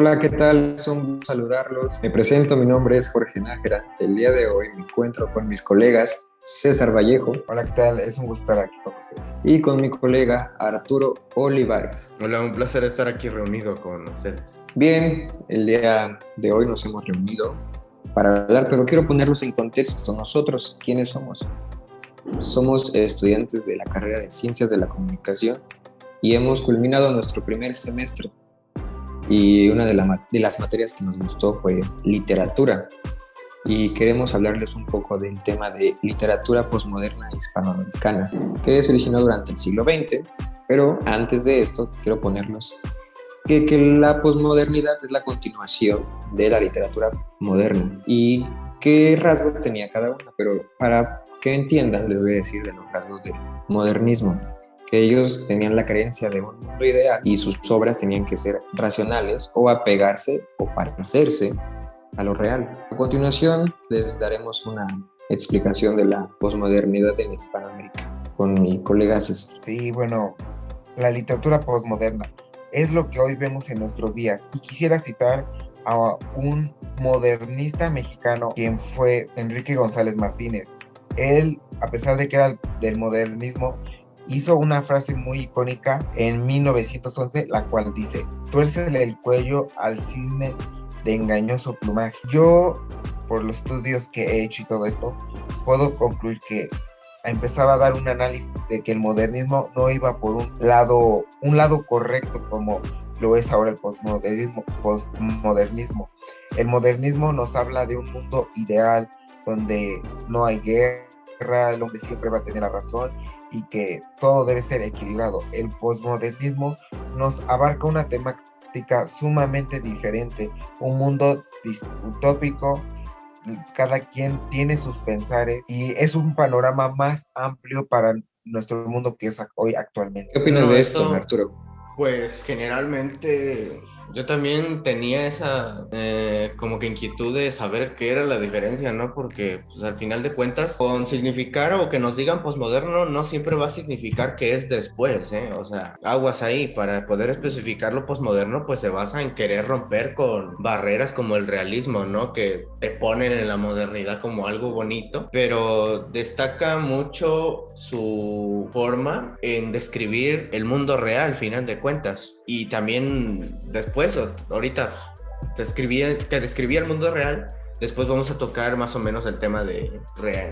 Hola, ¿qué tal? Es un gusto saludarlos. Me presento, mi nombre es Jorge Nájera. El día de hoy me encuentro con mis colegas César Vallejo. Hola, ¿qué tal? Es un gusto estar aquí con ustedes. Y con mi colega Arturo Olivares. Hola, un placer estar aquí reunido con ustedes. Bien, el día de hoy nos hemos reunido para hablar, pero quiero ponerlos en contexto. Nosotros, ¿quiénes somos? Somos estudiantes de la carrera de Ciencias de la Comunicación y hemos culminado nuestro primer semestre. Y una de, de las materias que nos gustó fue literatura. Y queremos hablarles un poco del tema de literatura posmoderna hispanoamericana, que se originó durante el siglo XX. Pero antes de esto, quiero ponerlos que, que la posmodernidad es la continuación de la literatura moderna y qué rasgos tenía cada una. Pero para que entiendan, les voy a decir de los rasgos del modernismo que ellos tenían la creencia de un mundo ideal y sus obras tenían que ser racionales o apegarse o parecerse a lo real. A continuación les daremos una explicación de la posmodernidad en Hispanoamérica con mi colega César. Sí, bueno, la literatura posmoderna es lo que hoy vemos en nuestros días y quisiera citar a un modernista mexicano quien fue Enrique González Martínez. Él, a pesar de que era del modernismo, hizo una frase muy icónica en 1911, la cual dice, tuércele el cuello al cisne de engañoso plumaje. Yo, por los estudios que he hecho y todo esto, puedo concluir que empezaba a dar un análisis de que el modernismo no iba por un lado, un lado correcto como lo es ahora el postmodernismo, postmodernismo. El modernismo nos habla de un mundo ideal donde no hay guerra, el hombre siempre va a tener la razón y que todo debe ser equilibrado. El posmodernismo nos abarca una temática sumamente diferente, un mundo utópico, cada quien tiene sus pensares y es un panorama más amplio para nuestro mundo que es hoy actualmente. ¿Qué opinas de esto, Arturo? Pues generalmente yo también tenía esa eh, como que inquietud de saber qué era la diferencia, ¿no? Porque pues, al final de cuentas, con significar o que nos digan posmoderno no siempre va a significar que es después, ¿eh? O sea, aguas ahí, para poder especificar lo posmoderno, pues se basa en querer romper con barreras como el realismo, ¿no? Que te ponen en la modernidad como algo bonito, pero destaca mucho su forma en describir el mundo real, al final de cuentas, y también después pues, ahorita te, escribía, te describía el mundo real. Después vamos a tocar más o menos el tema de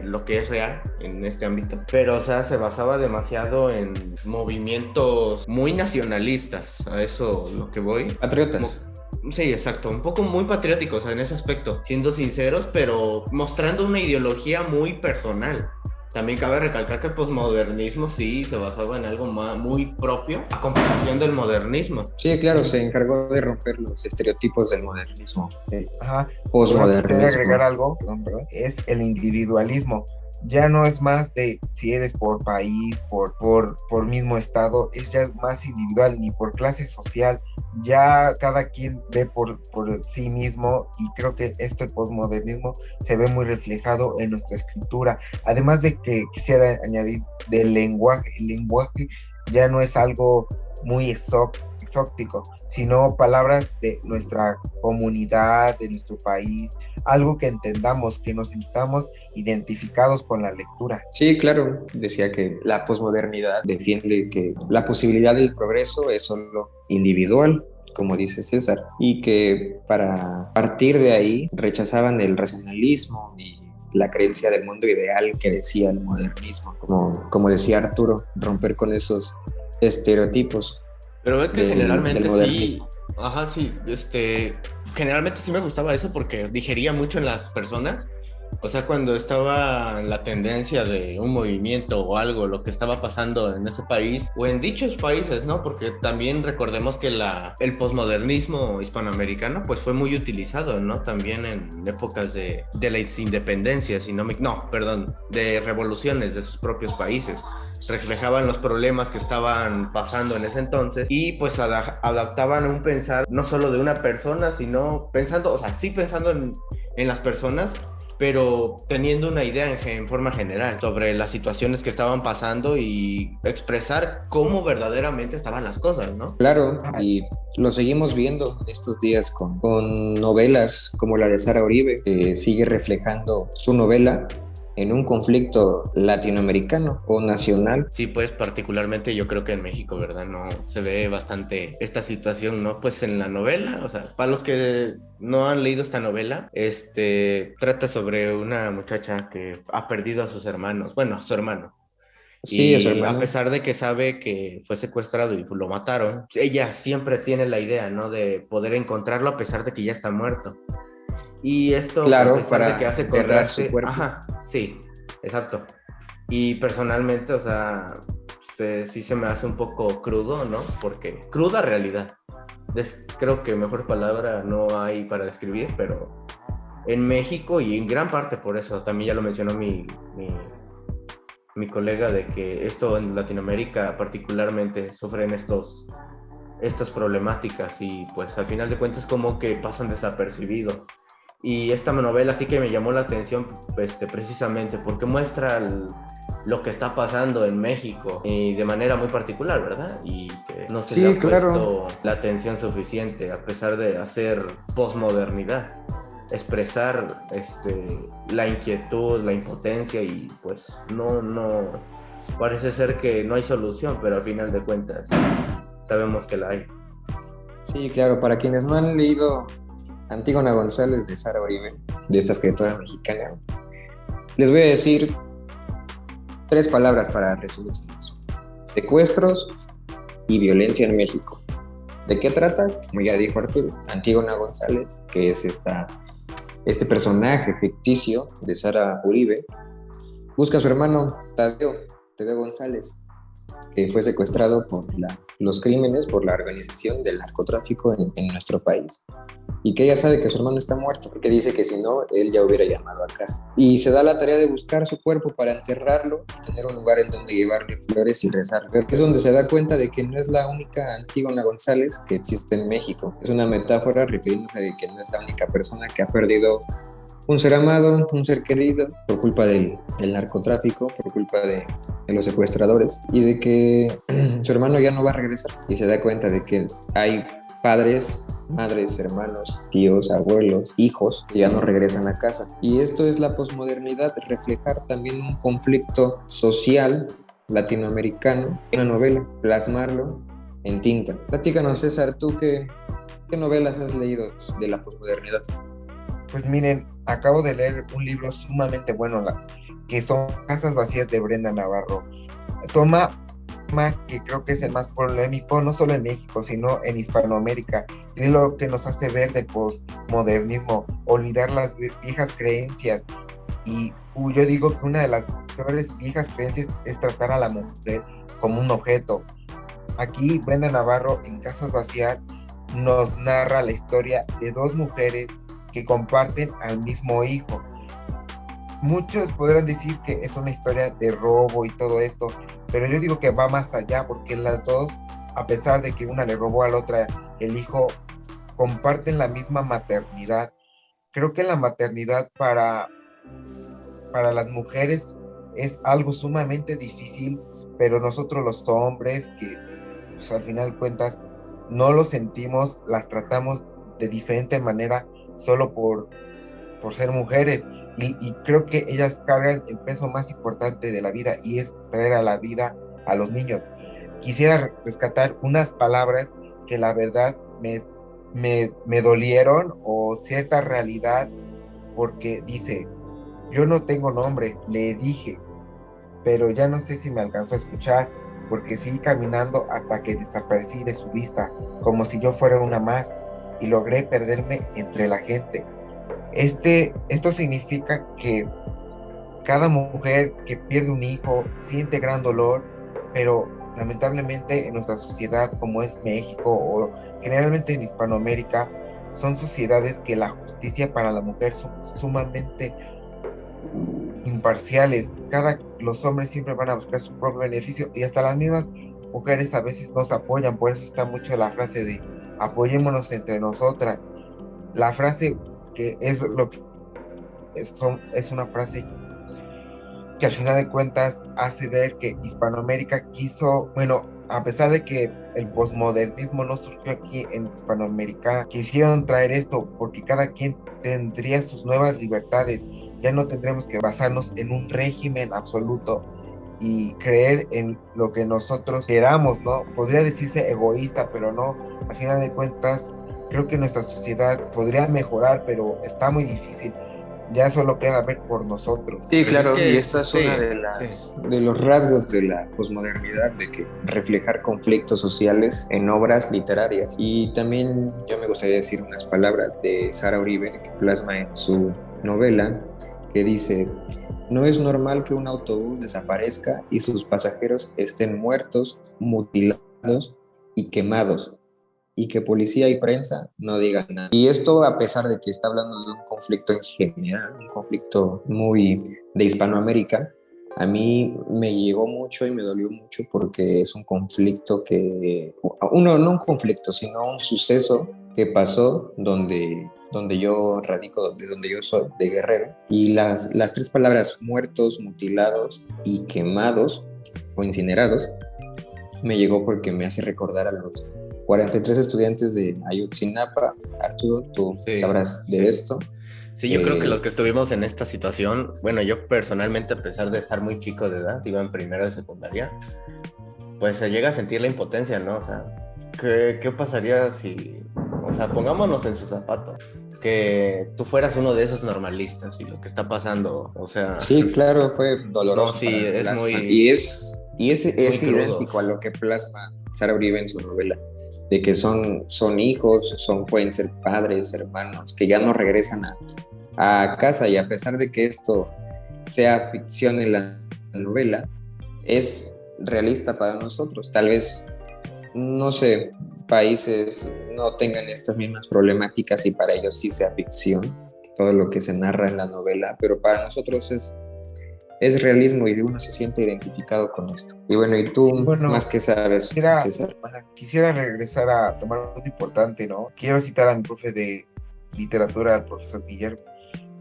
lo que es real en este ámbito. Pero, o sea, se basaba demasiado en movimientos muy nacionalistas. A eso lo que voy. Patriotas. Sí, exacto, un poco muy patrióticos en ese aspecto, siendo sinceros, pero mostrando una ideología muy personal. También cabe recalcar que el posmodernismo sí se basaba en algo muy propio a comparación del modernismo. Sí, claro, se encargó de romper los estereotipos del modernismo. Ajá. Posmodernismo. agregar algo, es el individualismo ya no es más de si eres por país, por, por, por mismo estado, es ya más individual, ni por clase social, ya cada quien ve por, por sí mismo y creo que esto el posmodernismo se ve muy reflejado en nuestra escritura. Además de que quisiera añadir del lenguaje, el lenguaje ya no es algo muy exótico exótico, sino palabras de nuestra comunidad, de nuestro país, algo que entendamos, que nos sintamos identificados con la lectura. Sí, claro, decía que la posmodernidad defiende que la posibilidad del progreso es solo individual, como dice César, y que para partir de ahí rechazaban el racionalismo y la creencia del mundo ideal que decía el modernismo, como, como decía Arturo, romper con esos estereotipos. Pero es que generalmente sí. Ajá, sí. Este. Generalmente sí me gustaba eso porque digería mucho en las personas. O sea, cuando estaba la tendencia de un movimiento o algo, lo que estaba pasando en ese país o en dichos países, ¿no? Porque también recordemos que la, el posmodernismo hispanoamericano pues fue muy utilizado, ¿no? También en épocas de, de las independencias, no, no, perdón, de revoluciones de sus propios países reflejaban los problemas que estaban pasando en ese entonces y pues adaptaban un pensar no solo de una persona, sino pensando, o sea, sí pensando en, en las personas, pero teniendo una idea en, forma general sobre las situaciones que estaban pasando y expresar cómo verdaderamente estaban las cosas, ¿no? Claro, y lo seguimos viendo estos días con, con novelas como la de Sara Uribe, que sigue reflejando su novela en un conflicto latinoamericano o nacional. Sí, pues particularmente yo creo que en México, ¿verdad? No se ve bastante esta situación, ¿no? Pues en la novela, o sea, para los que no han leído esta novela, este trata sobre una muchacha que ha perdido a sus hermanos, bueno, a su hermano. Sí, a, su hermano. a pesar de que sabe que fue secuestrado y lo mataron, ella siempre tiene la idea, ¿no? De poder encontrarlo a pesar de que ya está muerto. Y esto, claro, para que hace correr su cuerpo. Ajá, sí, exacto. Y personalmente, o sea, sí se me hace un poco crudo, ¿no? Porque cruda realidad. creo que mejor palabra no hay para describir, pero en México y en gran parte por eso, también ya lo mencionó mi, mi, mi colega, de que esto en Latinoamérica particularmente sufren estos estas problemáticas y pues al final de cuentas como que pasan desapercibidos y esta novela sí que me llamó la atención este, precisamente porque muestra lo que está pasando en México y de manera muy particular, ¿verdad? Y que no se le ha puesto la atención suficiente a pesar de hacer posmodernidad, expresar este, la inquietud, la impotencia y pues no, no, parece ser que no hay solución, pero al final de cuentas sabemos que la hay. Sí, claro, para quienes no han leído Antígona González de Sara Oribe, de esta escritora mexicana. Les voy a decir tres palabras para resumir Secuestros y violencia en México. ¿De qué trata? Como ya dijo Arturo, Antígona González, que es esta, este personaje ficticio de Sara Uribe, busca a su hermano Tadeo, Tadeo González, que fue secuestrado por los crímenes, por la organización del narcotráfico en, nuestro país. Y que ella sabe que su hermano está muerto, porque dice que si no, él ya hubiera llamado a casa. Y se da la tarea de buscar su cuerpo para enterrarlo y tener un lugar en donde llevarle flores y rezar. Es donde se da cuenta de que no es la única Antígona González que existe en México. Es una metáfora refiriéndose de que no es la única persona que ha perdido un ser amado, un ser querido, por culpa del, narcotráfico, por culpa de, los secuestradores, y de que su hermano ya no va a regresar. Y se da cuenta de que hay padres, madres, hermanos, tíos, abuelos, hijos que ya no regresan a casa. Y esto es la posmodernidad, reflejar también un conflicto social latinoamericano en una novela, plasmarlo en tinta. Platícanos, César, ¿tú qué, qué novelas has leído de la posmodernidad? Pues miren, acabo de leer un libro sumamente bueno, que son Casas Vacías de Brenda Navarro. Toma que creo que es el más polémico, no solo en México, sino en Hispanoamérica. Y lo que nos hace ver del postmodernismo, olvidar las viejas creencias. Y yo digo que una de las peores viejas creencias es tratar a la mujer como un objeto. Aquí Brenda Navarro en Casas Vacías nos narra la historia de dos mujeres que comparten al mismo hijo. Muchos podrán decir que es una historia de robo y todo esto, pero yo digo que va más allá porque las dos, a pesar de que una le robó a la otra el hijo, comparten la misma maternidad. Creo que la maternidad para, para las mujeres es algo sumamente difícil, pero nosotros los hombres, que pues, al final cuentas no lo sentimos, las tratamos de diferente manera solo por, por ser mujeres. Y, creo que ellas cargan el peso más importante de la vida y es traer a la vida a los niños. Quisiera rescatar unas palabras que la verdad me, me, me dolieron o cierta realidad porque dice, yo no tengo nombre, le dije, pero ya no sé si me alcanzó a escuchar porque seguí caminando hasta que desaparecí de su vista, como si yo fuera una más y logré perderme entre la gente. Este, esto significa que cada mujer que pierde un hijo siente gran dolor, pero lamentablemente en nuestra sociedad como es México o generalmente en Hispanoamérica, son sociedades que la justicia para la mujer son sumamente imparciales. Cada, los hombres siempre van a buscar su propio beneficio y hasta las mismas mujeres a veces nos apoyan. Por eso está mucho la frase de apoyémonos entre nosotras. La frase que es lo que es, es una frase que al final de cuentas hace ver que Hispanoamérica quiso, bueno, a pesar de que el posmodernismo no surgió aquí en Hispanoamérica, quisieron traer esto porque cada quien tendría sus nuevas libertades. Ya no tendremos que basarnos en un régimen absoluto y creer en lo que nosotros queramos, ¿no? Podría decirse egoísta, pero no. Al final de cuentas, creo que nuestra sociedad podría mejorar, pero está muy difícil ya solo queda ver por nosotros. Sí, claro, y esta es una de, las, de los rasgos de la posmodernidad, de que reflejar conflictos sociales en obras literarias. Y también yo me gustaría decir unas palabras de Sara Uribe, que plasma en su novela, que dice, no es normal que un autobús desaparezca y sus pasajeros estén muertos, mutilados y quemados y que policía y prensa no digan nada. Y esto a pesar de que está hablando de un conflicto en general, un conflicto muy de Hispanoamérica, a mí me llegó mucho y me dolió mucho porque es un conflicto que, uno, no un conflicto, sino un suceso que pasó donde, donde yo radico, de donde yo soy, de Guerrero. Y las, las tres palabras muertos, mutilados y quemados o incinerados me llegó porque me hace recordar a los 43 estudiantes de Ayotzinapa. Arturo, tú sabrás de esto. Sí, yo creo que eh, los que estuvimos en esta situación, bueno, yo personalmente, a pesar de estar muy chico de edad, iba en primero de secundaria, pues se llega a sentir la impotencia, ¿no? O sea, ¿qué, qué pasaría si, o sea, pongámonos en su zapato, que tú fueras uno de esos normalistas y lo que está pasando, o sea... Sí, claro, fue doloroso. sí, es muy... Y es, y es, es idéntico a lo que plasma Sara Uribe en su novela de que son, son hijos, son, pueden ser padres, hermanos, que ya no regresan a, a casa y a pesar de que esto sea ficción en la novela, es realista para nosotros. Tal vez, no sé, países no tengan estas mismas problemáticas y para ellos sí sea ficción, todo lo que se narra en la novela, pero para nosotros es es realismo y uno se siente identificado con esto. Y bueno, ¿y tú más que sabes, quisiera, Quisiera regresar a tomar un punto importante, ¿no? Quiero citar a mi profe de literatura, al profesor Guillermo,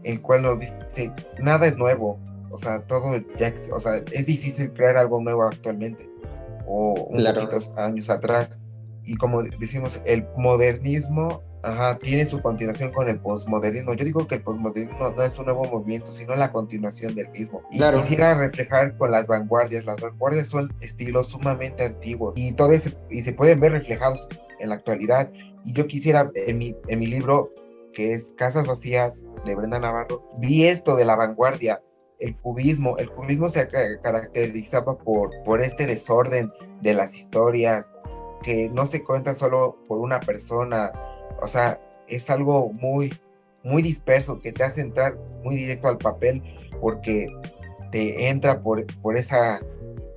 el cual nos dice, nada es nuevo, o sea, todo ya, o sea, es difícil crear algo nuevo actualmente, o un años atrás. Y como decimos, el modernismo Ajá, tiene su continuación con el postmodernismo. Yo digo que el postmodernismo no es un nuevo movimiento, sino la continuación del mismo. Y quisiera reflejar con las vanguardias. Las vanguardias son estilos sumamente antiguos y todavía se, y se pueden ver reflejados en la actualidad. Y yo quisiera, en mi, en mi libro, que es Casas Vacías, de Brenda Navarro, vi esto de la vanguardia, el cubismo. El cubismo se caracterizaba por, por este desorden de las historias, que no se cuenta solo por una persona, o sea, es algo muy, muy disperso que te hace entrar muy directo al papel porque te entra por, por, esa,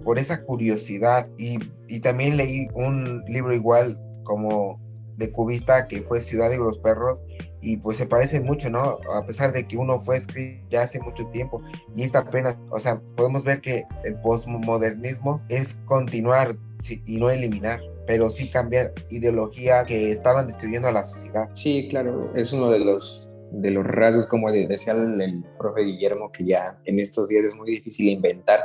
por esa curiosidad. Y, también leí un libro igual como de cubista que fue Ciudad de los Perros y pues se parece mucho, ¿no? A pesar de que uno fue escrito ya hace mucho tiempo y esta apenas, o sea, podemos ver que el postmodernismo es continuar y no eliminar pero sí cambiar ideología que estaban destruyendo a la sociedad. Sí, claro, es uno de los, de los rasgos, como decía el, el profe Guillermo, que ya en estos días es muy difícil inventar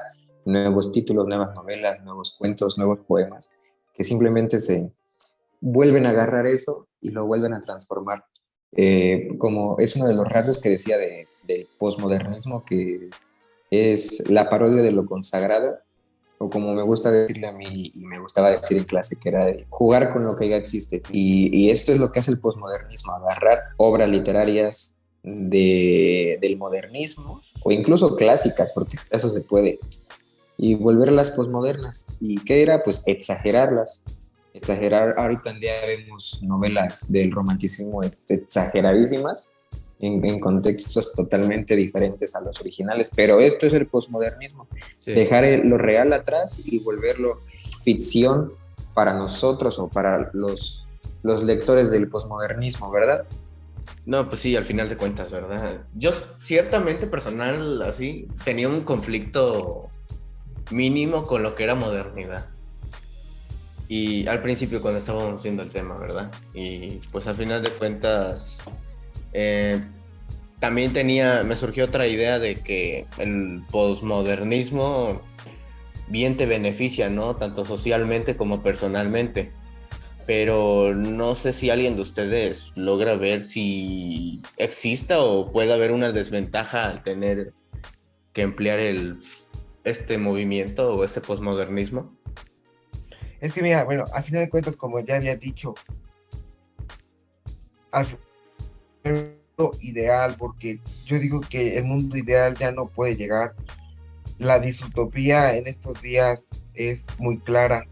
nuevos títulos, nuevas novelas, nuevos cuentos, nuevos poemas, que simplemente se vuelven a agarrar eso y lo vuelven a transformar. Eh, como es uno de los rasgos que decía de, del posmodernismo, que es la parodia de lo consagrado o como me gusta decirle a mí y me gustaba decir en clase, que era de jugar con lo que ya existe. Y, esto es lo que hace el posmodernismo, agarrar obras literarias de, del modernismo o incluso clásicas, porque eso se puede, y volverlas posmodernas. ¿Y qué era? Pues exagerarlas. Exagerar, ahorita en día vemos novelas del romanticismo exageradísimas, en, contextos totalmente diferentes a los originales, pero esto es el posmodernismo, dejar lo real atrás y volverlo ficción para nosotros o para los, los lectores del posmodernismo, ¿verdad? No, pues sí, al final de cuentas, ¿verdad? Yo ciertamente personal, así, tenía un conflicto mínimo con lo que era modernidad. Y al principio cuando estábamos viendo el tema, ¿verdad? Y pues al final de cuentas, eh, también tenía, me surgió otra idea de que el posmodernismo bien te beneficia, ¿no? Tanto socialmente como personalmente. Pero no sé si alguien de ustedes logra ver si exista o puede haber una desventaja al tener que emplear el, este movimiento o este posmodernismo. Es que mira, bueno, al final de cuentas, como ya había dicho, ideal, porque yo digo que el mundo ideal ya no puede llegar. La disutopía en estos días es muy clara.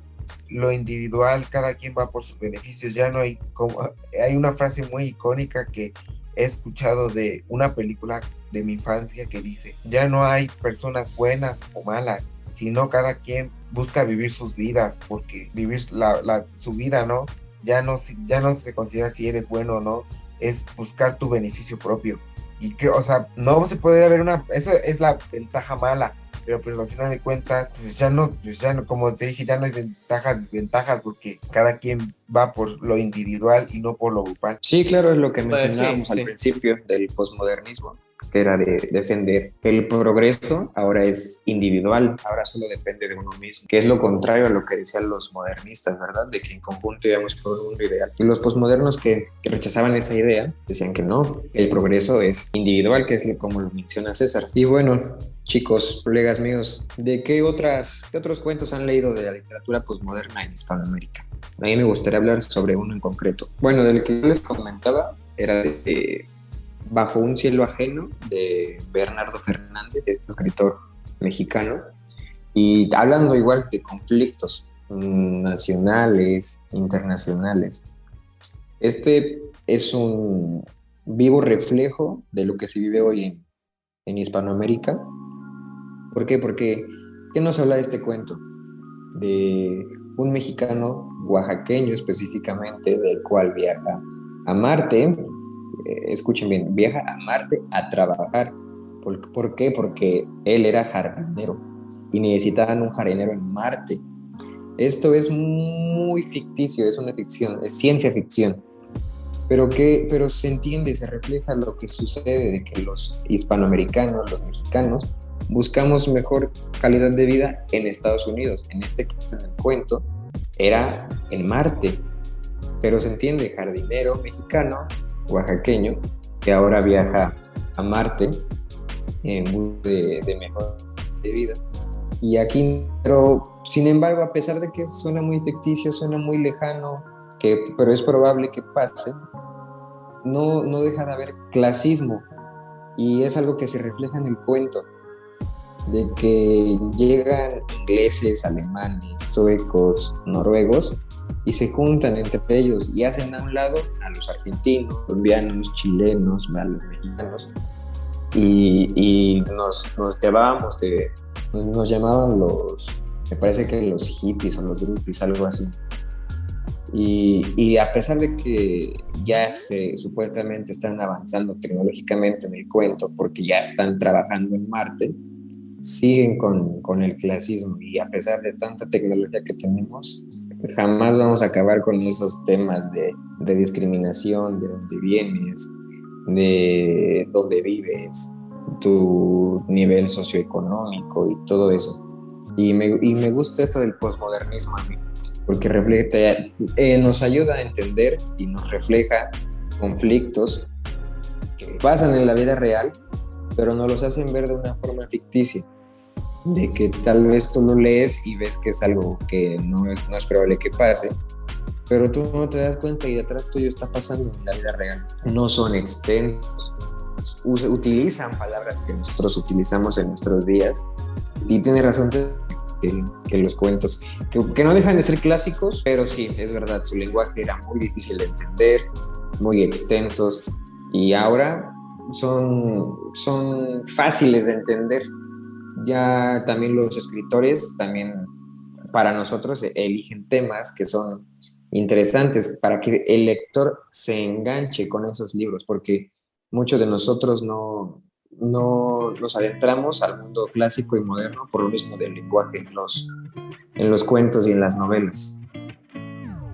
Lo individual, cada quien va por sus beneficios. Ya no hay como hay una frase muy icónica que he escuchado de una película de mi infancia que dice, ya no hay personas buenas o malas, sino cada quien busca vivir sus vidas, porque vivir la, su vida, ¿no? Ya no, ya no se considera si eres bueno o no, es buscar tu beneficio propio. Y que, o sea, no se puede haber una, eso es la ventaja mala, pero pues al final de cuentas, pues ya no, pues ya no, como te dije, ya no hay ventajas, desventajas, porque cada quien va por lo individual y no por lo grupal. Sí, claro, es lo que pues mencionábamos al principio del posmodernismo que era de defender que el progreso ahora es individual, ahora solo depende de uno mismo, que es lo contrario a lo que decían los modernistas, ¿verdad? De que en conjunto íbamos por un mundo ideal. Y los posmodernos que, rechazaban esa idea decían que no, el progreso es individual, que es como lo menciona César. Y bueno, chicos, colegas míos, ¿de qué, otras, qué otros cuentos han leído de la literatura posmoderna en Hispanoamérica? A mí me gustaría hablar sobre uno en concreto. Bueno, del que yo les comentaba era de Bajo un cielo ajeno de Bernardo Fernández, este escritor mexicano, y hablando igual de conflictos nacionales, internacionales. Este es un vivo reflejo de lo que se vive hoy en, en Hispanoamérica. ¿Por qué? Porque, ¿qué nos habla de este cuento? De un mexicano oaxaqueño específicamente, del cual viaja a Marte escuchen bien, viaja a Marte a trabajar. ¿Por, qué? Porque él era jardinero y necesitaban un jardinero en Marte. Esto es muy ficticio, es una ficción, es ciencia ficción. Pero, que, pero se entiende, se refleja lo que sucede de que los hispanoamericanos, los mexicanos, buscamos mejor calidad de vida en Estados Unidos. En este cuento era en Marte, pero se entiende, jardinero mexicano oaxaqueño, que ahora viaja a Marte en busca de, mejor de vida. Y aquí, pero sin embargo, a pesar de que suena muy ficticio, suena muy lejano, que, pero es probable que pase, no, no deja de haber clasismo. Y es algo que se refleja en el cuento, de que llegan ingleses, alemanes, suecos, noruegos, y se juntan entre ellos y hacen a un lado a los argentinos, colombianos, chilenos, a los mexicanos y, nos, nos llevábamos de, nos llamaban los, me parece que los hippies o los groupies, algo así. Y, y, a pesar de que ya se supuestamente están avanzando tecnológicamente en el cuento, porque ya están trabajando en Marte, siguen con, con el clasismo y a pesar de tanta tecnología que tenemos, jamás vamos a acabar con esos temas de, discriminación, de dónde vienes, de dónde vives, tu nivel socioeconómico y todo eso. Y me, gusta esto del posmodernismo a mí, porque refleja, eh, nos ayuda a entender y nos refleja conflictos que pasan en la vida real, pero nos los hacen ver de una forma ficticia de que tal vez tú lo lees y ves que es algo que no es, no probable que pase, pero tú no te das cuenta y detrás tuyo está pasando en la vida real. No son extensos, utilizan palabras que nosotros utilizamos en nuestros días. Y tiene razón que, que los cuentos, que, que, no dejan de ser clásicos, pero sí, es verdad, su lenguaje era muy difícil de entender, muy extensos, y ahora son, son fáciles de entender ya también los escritores, también para nosotros, eligen temas que son interesantes para que el lector se enganche con esos libros, porque muchos de nosotros no, no nos adentramos al mundo clásico y moderno por lo mismo del lenguaje en los, en los cuentos y en las novelas.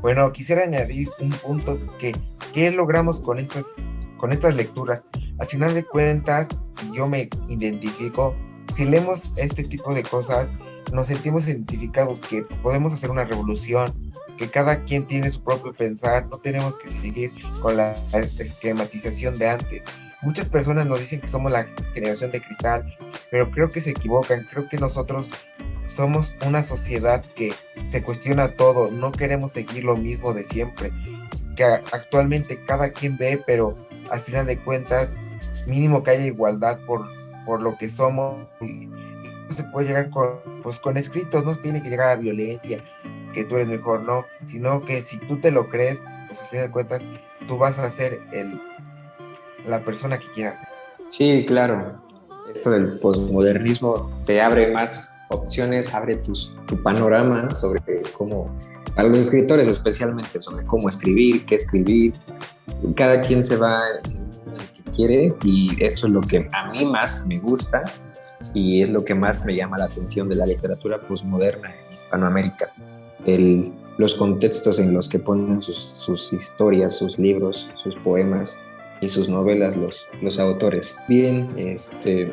Bueno, quisiera añadir un punto que, ¿qué logramos con estas, con estas lecturas? al final de cuentas, yo me identifico, si leemos este tipo de cosas, nos sentimos identificados que podemos hacer una revolución, que cada quien tiene su propio pensar, no tenemos que seguir con la esquematización de antes. Muchas personas nos dicen que somos la generación de cristal, pero creo que se equivocan, creo que nosotros somos una sociedad que se cuestiona todo, no queremos seguir lo mismo de siempre, que actualmente cada quien ve, pero al final de cuentas, mínimo que haya igualdad por, por lo que somos y, se puede llegar con, pues, con escritos, no tiene que llegar a violencia, que tú eres mejor, no, sino que si tú te lo crees, pues al final de cuentas, tú vas a ser el, la persona que quieras. Sí, claro. Esto del posmodernismo te abre más opciones, abre tus, tu panorama sobre cómo, a los escritores especialmente, sobre cómo escribir, qué escribir. Cada quien se va y eso es lo que a mí más me gusta y es lo que más me llama la atención de la literatura posmoderna en Hispanoamérica. El, los contextos en los que ponen sus, sus, historias, sus libros, sus poemas y sus novelas los, los autores. Bien, este,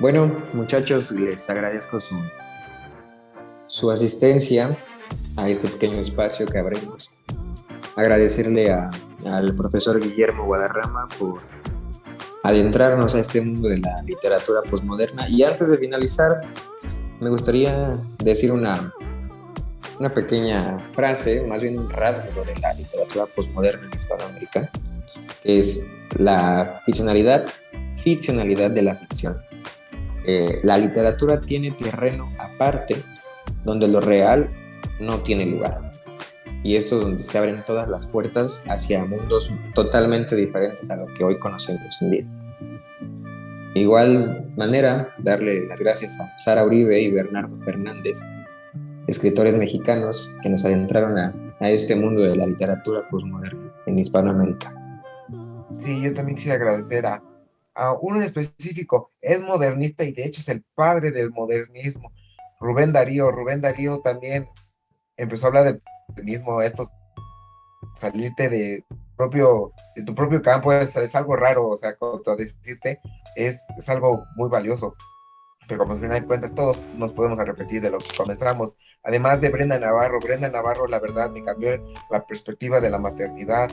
bueno, muchachos, les agradezco su, su asistencia a este pequeño espacio que abrimos. Agradecerle al profesor Guillermo Guadarrama por adentrarnos a este mundo de la literatura postmoderna. Y antes de finalizar, me gustaría decir una, una pequeña frase, más bien un rasgo de la literatura postmoderna en Hispanoamérica, que es la ficcionalidad, ficcionalidad de la ficción. Eh, la literatura tiene terreno aparte donde lo real no tiene lugar. Y esto es donde se abren todas las puertas hacia mundos totalmente diferentes a lo que hoy conocemos en día. Igual manera, darle las gracias a Sara Uribe y Bernardo Fernández, escritores mexicanos que nos adentraron a, a este mundo de la literatura postmoderna en Hispanoamérica. Sí, yo también quisiera agradecer a a uno en específico, es modernista y de hecho es el padre del modernismo, Rubén Darío. Rubén Darío también empezó a hablar del modernismo, esto, salirte de, propio, de tu propio campo es, algo raro, o sea, decirte es, es algo muy valioso. Pero como al final de cuentas todos nos podemos repetir de lo que comenzamos. Además de Brenda Navarro, Brenda Navarro la verdad me cambió la perspectiva de la maternidad,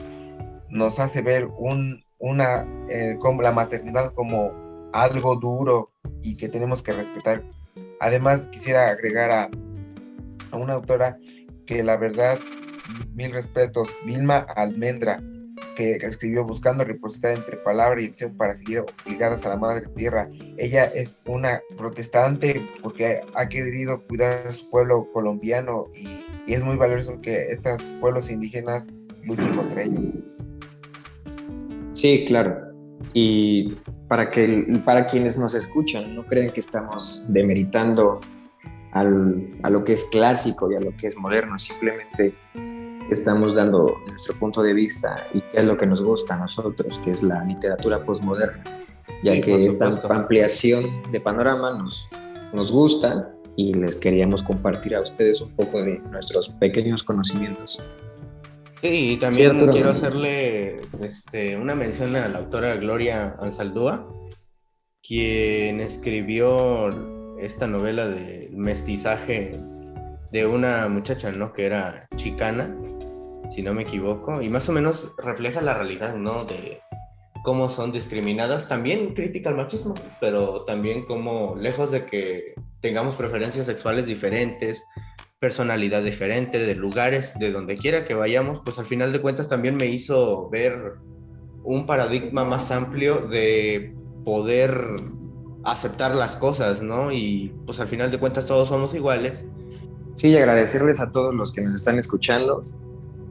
nos hace ver un, una, eh, como la maternidad como algo duro y que tenemos que respetar. Además, quisiera agregar a, a una autora que la verdad, mil respetos, Vilma Almendra, que escribió Buscando reciprocidad entre palabra y acción para seguir obligadas a la madre tierra. Ella es una protestante porque ha querido cuidar a su pueblo colombiano y, es muy valioso que estos pueblos indígenas luchen contra ello. Sí, claro. Y para, que, para quienes nos escuchan, no creen que estamos demeritando al, a lo que es clásico y a lo que es moderno, simplemente estamos dando nuestro punto de vista y qué es lo que nos gusta a nosotros, que es la literatura postmoderna, ya que esta ampliación de panorama nos, nos gusta y les queríamos compartir a ustedes un poco de nuestros pequeños conocimientos. Sí, y también quiero hacerle este, una mención a la autora Gloria Ansaldúa, quien escribió esta novela del mestizaje de una muchacha, ¿no? Que era chicana, si no me equivoco, y más o menos refleja la realidad, ¿no? De cómo son discriminadas, también crítica al machismo, pero también como lejos de que tengamos preferencias sexuales diferentes, personalidad diferente, de lugares, de donde quiera que vayamos, pues al final de cuentas también me hizo ver un paradigma más amplio de poder aceptar las cosas, ¿no? Y pues al final de cuentas todos somos iguales. Sí, agradecerles a todos los que nos están escuchando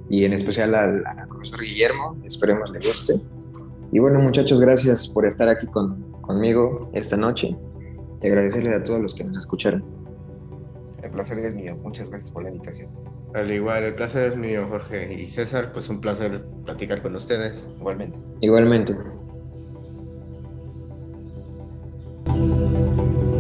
y en especial al, profesor Guillermo, esperemos le guste. Y bueno muchachos, gracias por estar aquí con, conmigo esta noche y agradecerles a todos los que nos escucharon. El placer es mío. Muchas gracias por la invitación. Al igual, el placer es mío, Jorge. Y César, pues un placer platicar con ustedes. Igualmente. Igualmente. Thank you.